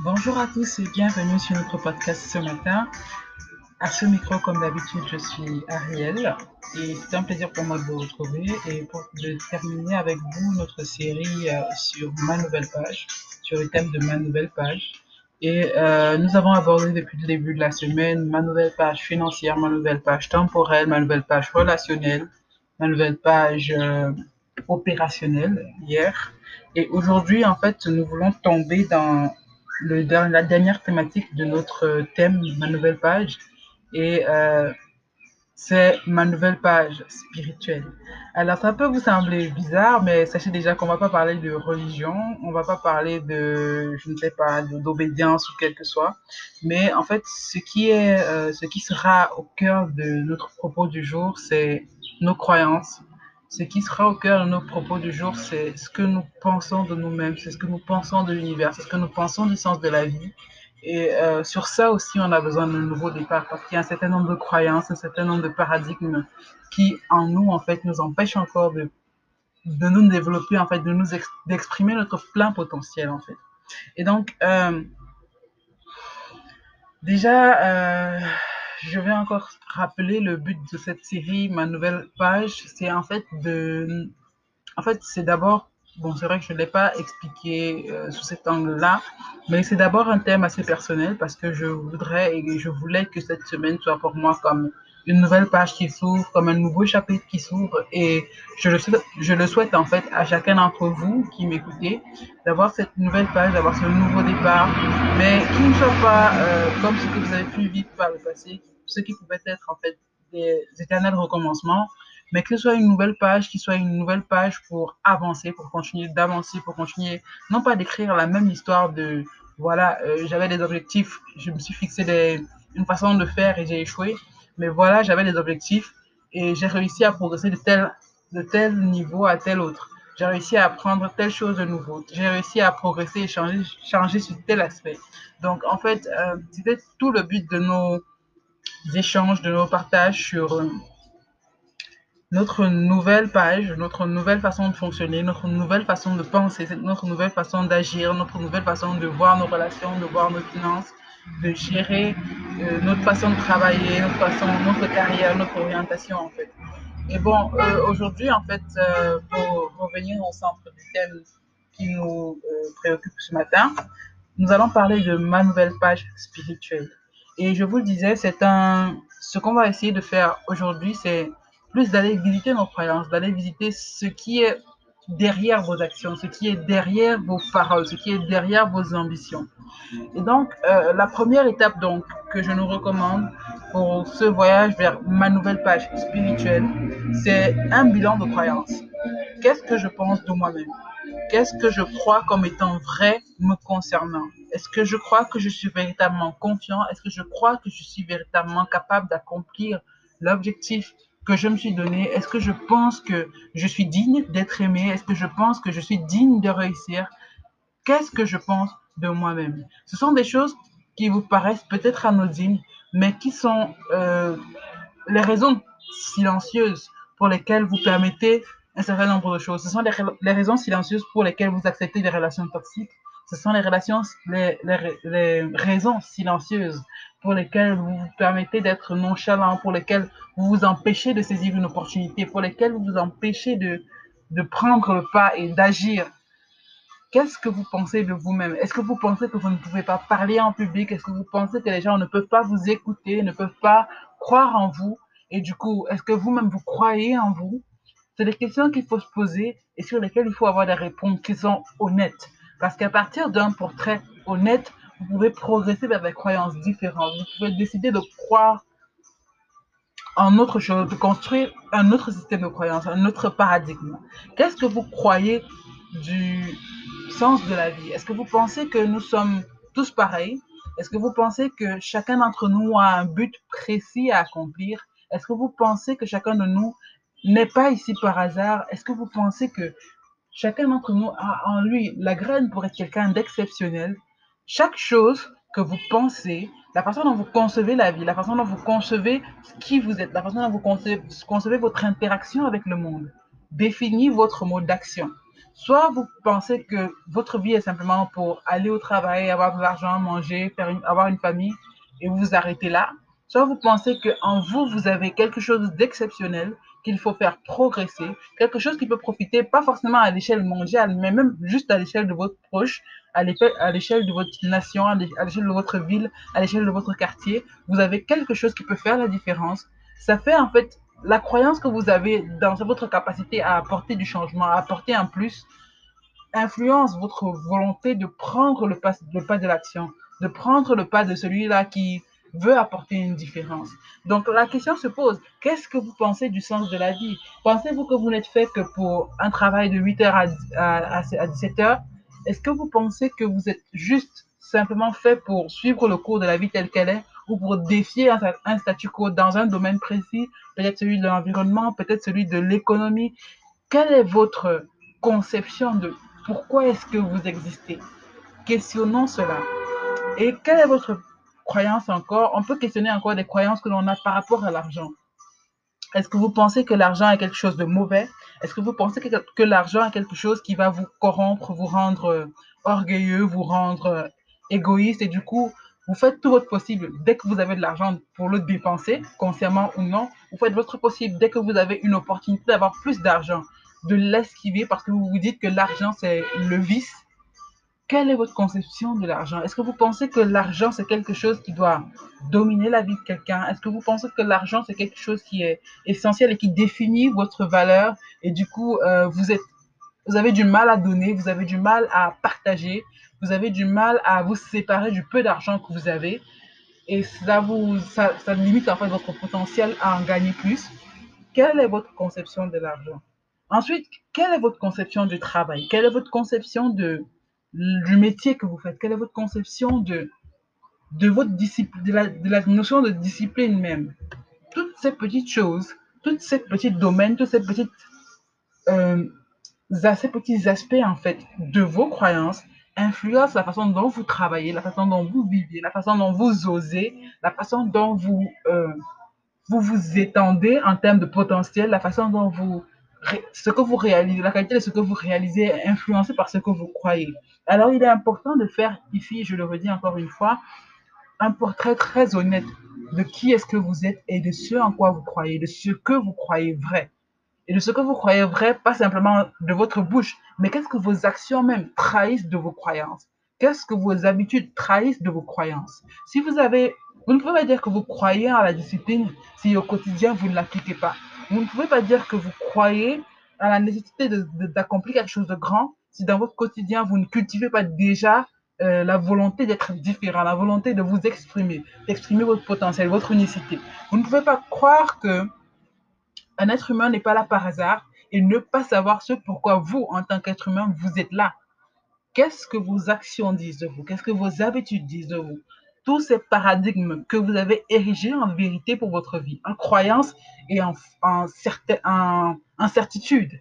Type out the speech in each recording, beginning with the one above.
Bonjour à tous et bienvenue sur notre podcast ce matin. À ce micro, comme d'habitude, je suis Ariel et c'est un plaisir pour moi de vous retrouver et de terminer avec vous notre série euh, sur ma nouvelle page, sur le thème de ma nouvelle page. Et euh, nous avons abordé depuis le début de la semaine ma nouvelle page financière, ma nouvelle page temporelle, ma nouvelle page relationnelle, ma nouvelle page euh, opérationnelle hier. Et aujourd'hui, en fait, nous voulons tomber dans la dernière thématique de notre thème, ma nouvelle page, et euh, c'est ma nouvelle page spirituelle. Alors, ça peut vous sembler bizarre, mais sachez déjà qu'on va pas parler de religion, on va pas parler de, je ne sais pas, d'obédience ou quel que soit, mais en fait, ce qui est, euh, ce qui sera au cœur de notre propos du jour, c'est nos croyances, ce qui sera au cœur de nos propos du jour, c'est ce que nous pensons de nous-mêmes, c'est ce que nous pensons de l'univers, c'est ce que nous pensons du sens de la vie. Et euh, sur ça aussi, on a besoin d'un nouveau départ parce qu'il y a un certain nombre de croyances, un certain nombre de paradigmes qui, en nous, en fait, nous empêchent encore de, de nous développer, en fait, de nous d'exprimer notre plein potentiel, en fait. Et donc, euh, déjà, euh, je vais encore rappeler le but de cette série, ma nouvelle page. C'est en fait de. En fait, c'est d'abord. Bon, c'est vrai que je ne l'ai pas expliqué euh, sous cet angle-là, mais c'est d'abord un thème assez personnel parce que je voudrais et je voulais que cette semaine soit pour moi comme une nouvelle page qui s'ouvre, comme un nouveau chapitre qui s'ouvre. Et je le, souhaite, je le souhaite en fait à chacun d'entre vous qui m'écoutez d'avoir cette nouvelle page, d'avoir ce nouveau départ, mais qui pas euh, comme ce que vous avez pu vivre par le passé, ce qui pouvait être en fait des éternels recommencements, mais que ce soit une nouvelle page, qui soit une nouvelle page pour avancer, pour continuer d'avancer, pour continuer, non pas d'écrire la même histoire de, voilà, euh, j'avais des objectifs, je me suis fixé des, une façon de faire et j'ai échoué, mais voilà, j'avais des objectifs et j'ai réussi à progresser de tel, de tel niveau à tel autre. J'ai réussi à apprendre telle chose de nouveau. J'ai réussi à progresser et changer, sur tel aspect. Donc, en fait, euh, c'était tout le but de nos échanges, de nos partages sur euh, notre nouvelle page, notre nouvelle façon de fonctionner, notre nouvelle façon de penser, notre nouvelle façon d'agir, notre nouvelle façon de voir nos relations, de voir nos finances, de gérer euh, notre façon de travailler, notre façon, notre carrière, notre orientation en fait. Et bon, euh, aujourd'hui en fait, euh, pour revenir au centre du thème qui nous préoccupe ce matin, nous allons parler de ma nouvelle page spirituelle. Et je vous le disais, c'est un, ce qu'on va essayer de faire aujourd'hui, c'est plus d'aller visiter nos croyances, d'aller visiter ce qui est derrière vos actions, ce qui est derrière vos paroles, ce qui est derrière vos ambitions. Et donc, euh, la première étape donc que je nous recommande pour ce voyage vers ma nouvelle page spirituelle, c'est un bilan de croyances. Qu'est-ce que je pense de moi-même? Qu'est-ce que je crois comme étant vrai me concernant? Est-ce que je crois que je suis véritablement confiant? Est-ce que je crois que je suis véritablement capable d'accomplir l'objectif que je me suis donné Est-ce que je pense que je suis digne d'être aimé? Est-ce que je pense que je suis digne de réussir? Qu'est-ce que je pense de moi-même? Ce sont des choses qui vous paraissent peut-être anodines, mais qui sont euh, les raisons silencieuses pour lesquelles vous permettez un certain nombre de choses. Ce sont les, raisons silencieuses pour lesquelles vous acceptez des relations toxiques. Ce sont les relations, les raisons silencieuses pour lesquelles vous vous permettez d'être nonchalant, pour lesquelles vous vous empêchez de saisir une opportunité, pour lesquelles vous vous empêchez de, de prendre le pas et d'agir. Qu'est-ce que vous pensez de vous-même? Est-ce que vous pensez que vous ne pouvez pas parler en public? Est-ce que vous pensez que les gens ne peuvent pas vous écouter, ne peuvent pas croire en vous? Et du coup, est-ce que vous-même vous croyez en vous? C'est des questions qu'il faut se poser et sur lesquelles il faut avoir des réponses qui sont honnêtes. Parce qu'à partir d'un portrait honnête, vous pouvez progresser vers des croyances différentes. Vous pouvez décider de croire en autre chose, de construire un autre système de croyances, un autre paradigme. Qu'est-ce que vous croyez du sens de la vie? Est-ce que vous pensez que nous sommes tous pareils? Est-ce que vous pensez que chacun d'entre nous a un but précis à accomplir? Est-ce que vous pensez que chacun de nous n'est pas ici par hasard? Est-ce que vous pensez que chacun d'entre nous a en lui la graine pour être quelqu'un d'exceptionnel? Chaque chose que vous pensez, la façon dont vous concevez la vie, la façon dont vous concevez qui vous êtes, la façon dont vous concevez, votre interaction avec le monde, définit votre mode d'action. Soit vous pensez que votre vie est simplement pour aller au travail, avoir de l'argent, manger, avoir une famille et vous vous arrêtez là. Soit vous pensez qu'en vous, vous avez quelque chose d'exceptionnel qu'il faut faire progresser, quelque chose qui peut profiter pas forcément à l'échelle mondiale, mais même juste à l'échelle de votre proche, à l'échelle de votre nation, à l'échelle de votre ville, à l'échelle de votre quartier. Vous avez quelque chose qui peut faire la différence. Ça fait en fait la croyance que vous avez dans votre capacité à apporter du changement, à apporter un plus, influence votre volonté de prendre le pas, de l'action, de prendre le pas de celui-là qui veut apporter une différence. Donc la question se pose, qu'est-ce que vous pensez du sens de la vie? Pensez-vous que vous n'êtes fait que pour un travail de 8h à, à, 17h Est-ce que vous pensez que vous êtes juste simplement fait pour suivre le cours de la vie telle qu'elle est ou pour défier un, statu quo dans un domaine précis, peut-être celui de l'environnement, peut-être celui de l'économie? Quelle est votre conception de pourquoi est-ce que vous existez? Questionnons cela. Et quelle est votre croyances encore, on peut questionner encore des croyances que l'on a par rapport à l'argent. Est-ce que vous pensez que l'argent est quelque chose de mauvais? Est-ce que vous pensez que, l'argent est quelque chose qui va vous corrompre, vous rendre euh, orgueilleux, vous rendre euh, égoïste? Et du coup, vous faites tout votre possible dès que vous avez de l'argent pour le dépenser, consciemment ou non. Vous faites votre possible dès que vous avez une opportunité d'avoir plus d'argent, de l'esquiver parce que vous vous dites que l'argent c'est le vice quelle est votre conception de l'argent? Est-ce que vous pensez que l'argent, c'est quelque chose qui doit dominer la vie de quelqu'un? Est-ce que vous pensez que l'argent, c'est quelque chose qui est essentiel et qui définit votre valeur? Et du coup, euh, vous, avez du mal à donner, vous avez du mal à partager, vous avez du mal à vous séparer du peu d'argent que vous avez. Et ça, vous, ça limite en fait votre potentiel à en gagner plus. Quelle est votre conception de l'argent? Ensuite, quelle est votre conception du travail? Quelle est votre conception de du métier que vous faites. Quelle est votre conception de, de, votre discipline, de, la, notion de discipline même? Toutes ces petites choses, tous ces petits domaines, tous euh, ces petits aspects en fait de vos croyances influencent la façon dont vous travaillez, la façon dont vous vivez, la façon dont vous osez, la façon dont vous, euh, vous vous étendez en termes de potentiel, la façon dont vous ce que vous réalisez, la qualité de ce que vous réalisez est influencée par ce que vous croyez. Alors, il est important de faire ici, je le redis encore une fois, un portrait très honnête de qui est-ce que vous êtes et de ce en quoi vous croyez, de ce que vous croyez vrai. Et de ce que vous croyez vrai, pas simplement de votre bouche, mais qu'est-ce que vos actions même trahissent de vos croyances? Qu'est-ce que vos habitudes trahissent de vos croyances? Si vous avez, vous ne pouvez pas dire que vous croyez à la discipline si au quotidien vous ne l'appliquez pas. Vous ne pouvez pas dire que vous croyez à la nécessité d'accomplir quelque chose de grand si dans votre quotidien, vous ne cultivez pas déjà euh, la volonté d'être différent, la volonté de vous exprimer, d'exprimer votre potentiel, votre unicité. Vous ne pouvez pas croire que un être humain n'est pas là par hasard et ne pas savoir ce pourquoi vous, en tant qu'être humain, vous êtes là. Qu'est-ce que vos actions disent de vous? Qu'est-ce que vos habitudes disent de vous? Tous ces paradigmes que vous avez érigés en vérité pour votre vie, en croyance et en, en, certitude.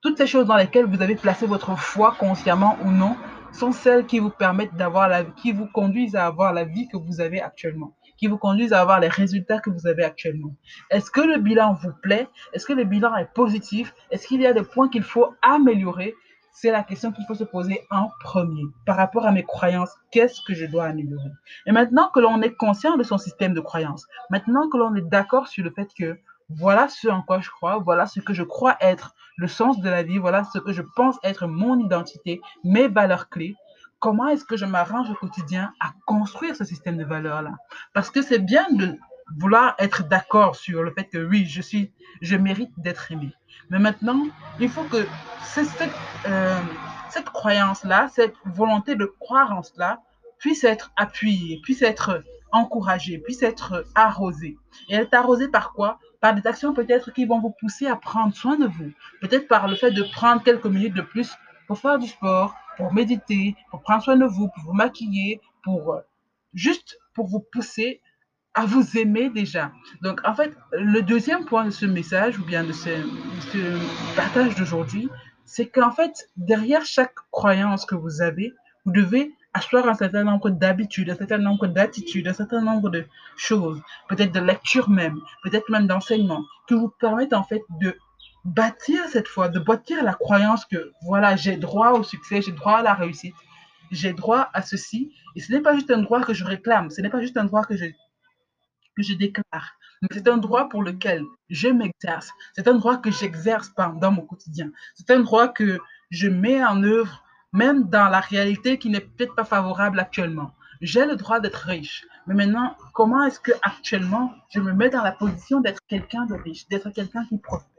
Toutes ces choses dans lesquelles vous avez placé votre foi consciemment ou non sont celles qui vous permettent d'avoir la qui vous conduisent à avoir la vie que vous avez actuellement, qui vous conduisent à avoir les résultats que vous avez actuellement. Est-ce que le bilan vous plaît? Est-ce que le bilan est positif? Est-ce qu'il y a des points qu'il faut améliorer c'est la question qu'il faut se poser en premier. Par rapport à mes croyances, qu'est-ce que je dois améliorer? Et maintenant que l'on est conscient de son système de croyances, maintenant que l'on est d'accord sur le fait que voilà ce en quoi je crois, voilà ce que je crois être le sens de la vie, voilà ce que je pense être mon identité, mes valeurs clés, comment est-ce que je m'arrange au quotidien à construire ce système de valeurs-là? Parce que c'est bien de vouloir être d'accord sur le fait que oui, je suis, je mérite d'être aimé. Mais maintenant, il faut que cette, euh, cette croyance-là, cette volonté de croire en cela, puisse être appuyée, puisse être encouragée, puisse être arrosée. Et elle est arrosée par quoi? Par des actions peut-être qui vont vous pousser à prendre soin de vous. Peut-être par le fait de prendre quelques minutes de plus pour faire du sport, pour méditer, pour prendre soin de vous, pour vous maquiller, pour juste pour vous pousser à vous aimer déjà. Donc, en fait, le deuxième point de ce message, ou bien de ce, partage d'aujourd'hui, c'est qu'en fait, derrière chaque croyance que vous avez, vous devez asseoir un certain nombre d'habitudes, un certain nombre d'attitudes, un certain nombre de choses, peut-être de lecture même, peut-être même d'enseignement, qui vous permettent en fait de bâtir cette foi, de bâtir la croyance que voilà, j'ai droit au succès, j'ai droit à la réussite, j'ai droit à ceci. Et ce n'est pas juste un droit que je réclame, ce n'est pas juste un droit que je, que je déclare, c'est un droit pour lequel je m'exerce. C'est un droit que j'exerce dans mon quotidien. C'est un droit que je mets en œuvre même dans la réalité qui n'est peut-être pas favorable actuellement. J'ai le droit d'être riche. Mais maintenant, comment est-ce que actuellement je me mets dans la position d'être quelqu'un de riche, d'être quelqu'un qui prospère?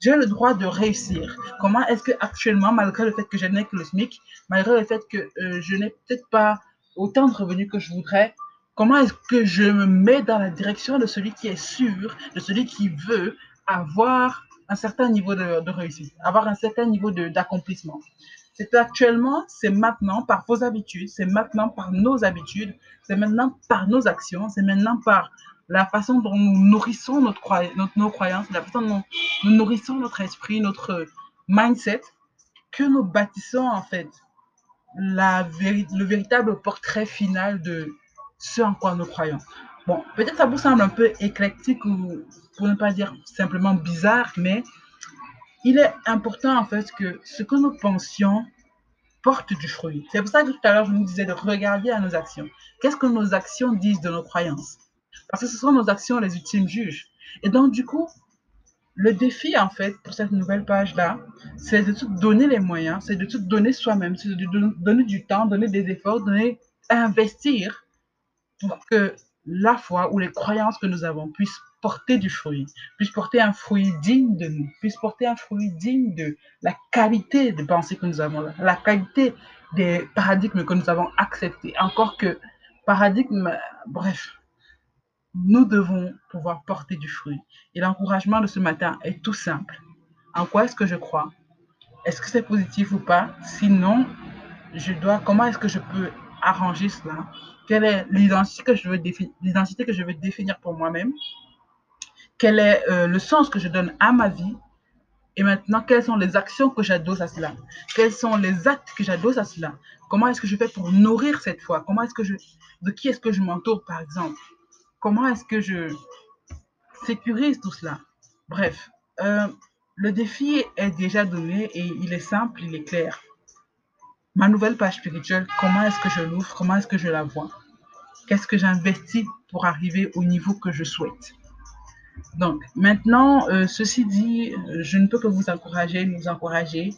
J'ai le droit de réussir. Comment est-ce que actuellement, malgré le fait que je n'ai que le SMIC, malgré le fait que euh, je n'ai peut-être pas autant de revenus que je voudrais, comment est-ce que je me mets dans la direction de celui qui est sûr, de celui qui veut avoir un certain niveau de, réussite, avoir un certain niveau d'accomplissement? C'est actuellement, c'est maintenant par vos habitudes, c'est maintenant par nos habitudes, c'est maintenant par nos actions, c'est maintenant par la façon dont nous nourrissons notre, nos croyances, la façon dont nous nourrissons notre esprit, notre mindset, que nous bâtissons en fait le véritable portrait final de ce en quoi nous croyons. Bon, peut-être ça vous semble un peu éclectique ou pour ne pas dire simplement bizarre, mais il est important en fait que ce que nous pensions porte du fruit. C'est pour ça que tout à l'heure je nous disais de regarder à nos actions. Qu'est-ce que nos actions disent de nos croyances? Parce que ce sont nos actions les ultimes juges. Et donc du coup, le défi en fait pour cette nouvelle page là, c'est de tout donner les moyens, c'est de tout donner soi-même, c'est de donner du temps, donner des efforts, donner investir pour que la foi ou les croyances que nous avons puissent porter du fruit, puisse porter un fruit digne de nous, puisse porter un fruit digne de la qualité des pensées que nous avons, la qualité des paradigmes que nous avons acceptés. Encore que paradigme, bref, nous devons pouvoir porter du fruit. Et l'encouragement de ce matin est tout simple. En quoi est-ce que je crois? Est-ce que c'est positif ou pas? Sinon, je dois, comment est-ce que je peux arranger cela. Quelle est l'identité que je veux l'identité que je veux définir pour moi-même? Quel est euh, le sens que je donne à ma vie? Et maintenant quelles sont les actions que j'adosse à cela, quels sont les actes que j'adosse à cela, comment est-ce que je fais pour nourrir cette foi, comment est-ce que je, de qui est-ce que je m'entoure par exemple, comment est-ce que je sécurise tout cela? Bref, euh, le défi est déjà donné et il est simple, il est clair. Ma nouvelle page spirituelle, comment est-ce que je l'ouvre, comment est-ce que je la vois, qu'est-ce que j'investis pour arriver au niveau que je souhaite? Donc, maintenant, euh, ceci dit, je ne peux que vous encourager, nous encourager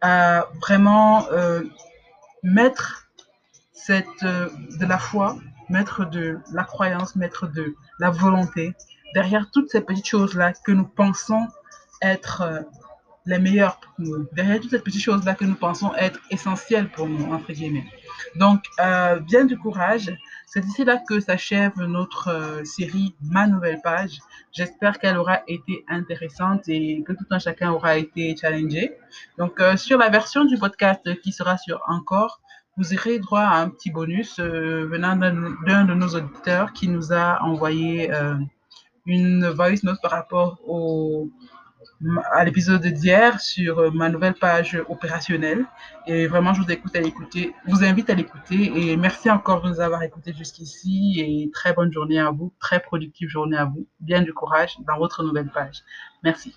à vraiment euh, mettre euh, de la foi, mettre de la croyance, mettre de la volonté derrière toutes ces petites choses-là que nous pensons être les meilleures pour nous, derrière toutes ces petites choses-là que nous pensons être essentielles pour nous, entre guillemets. Donc, bien du courage. C'est ici là que s'achève notre euh, série Ma Nouvelle Page. J'espère qu'elle aura été intéressante et que tout un chacun aura été challengé. Donc, euh, sur la version du podcast qui sera sur Encore, vous aurez droit à un petit bonus euh, venant d'un de nos auditeurs qui nous a envoyé une voice note par rapport au à l'épisode d'hier sur euh, ma nouvelle page opérationnelle. Et vraiment, je vous écoute à l'écouter, vous invite à l'écouter. Et merci encore de nous avoir écoutés jusqu'ici. Et très bonne journée à vous, très productive journée à vous. Bien du courage dans votre nouvelle page. Merci.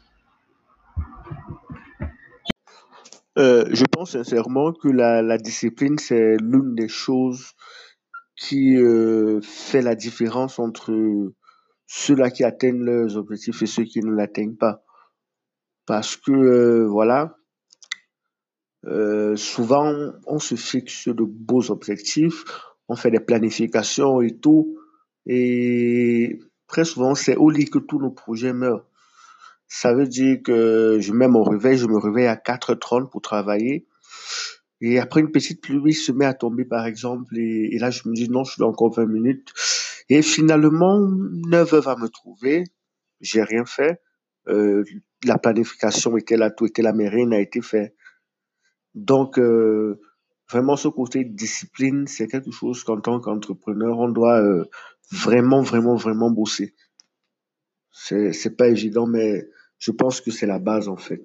Euh, je pense sincèrement que la, discipline, c'est l'une des choses qui euh, fait la différence entre ceux-là qui atteignent leurs objectifs et ceux qui ne l'atteignent pas parce que euh, voilà, euh, souvent on se fixe de beaux objectifs, on fait des planifications et tout, et très souvent c'est au lit que tous nos projets meurent. Ça veut dire que je mets mon réveil, je me réveille à 4h30 pour travailler. Et après une petite pluie se met à tomber par exemple et, là je me dis non, je suis encore 20 minutes. Et finalement 9h va me trouver, j'ai rien fait. Euh, la planification était là, tout était là, mais rien n'a été fait. Donc, euh, vraiment, ce côté discipline, c'est quelque chose qu'en tant qu'entrepreneur, on doit euh, vraiment, vraiment, vraiment bosser. C'est, pas évident, mais je pense que c'est la base, en fait.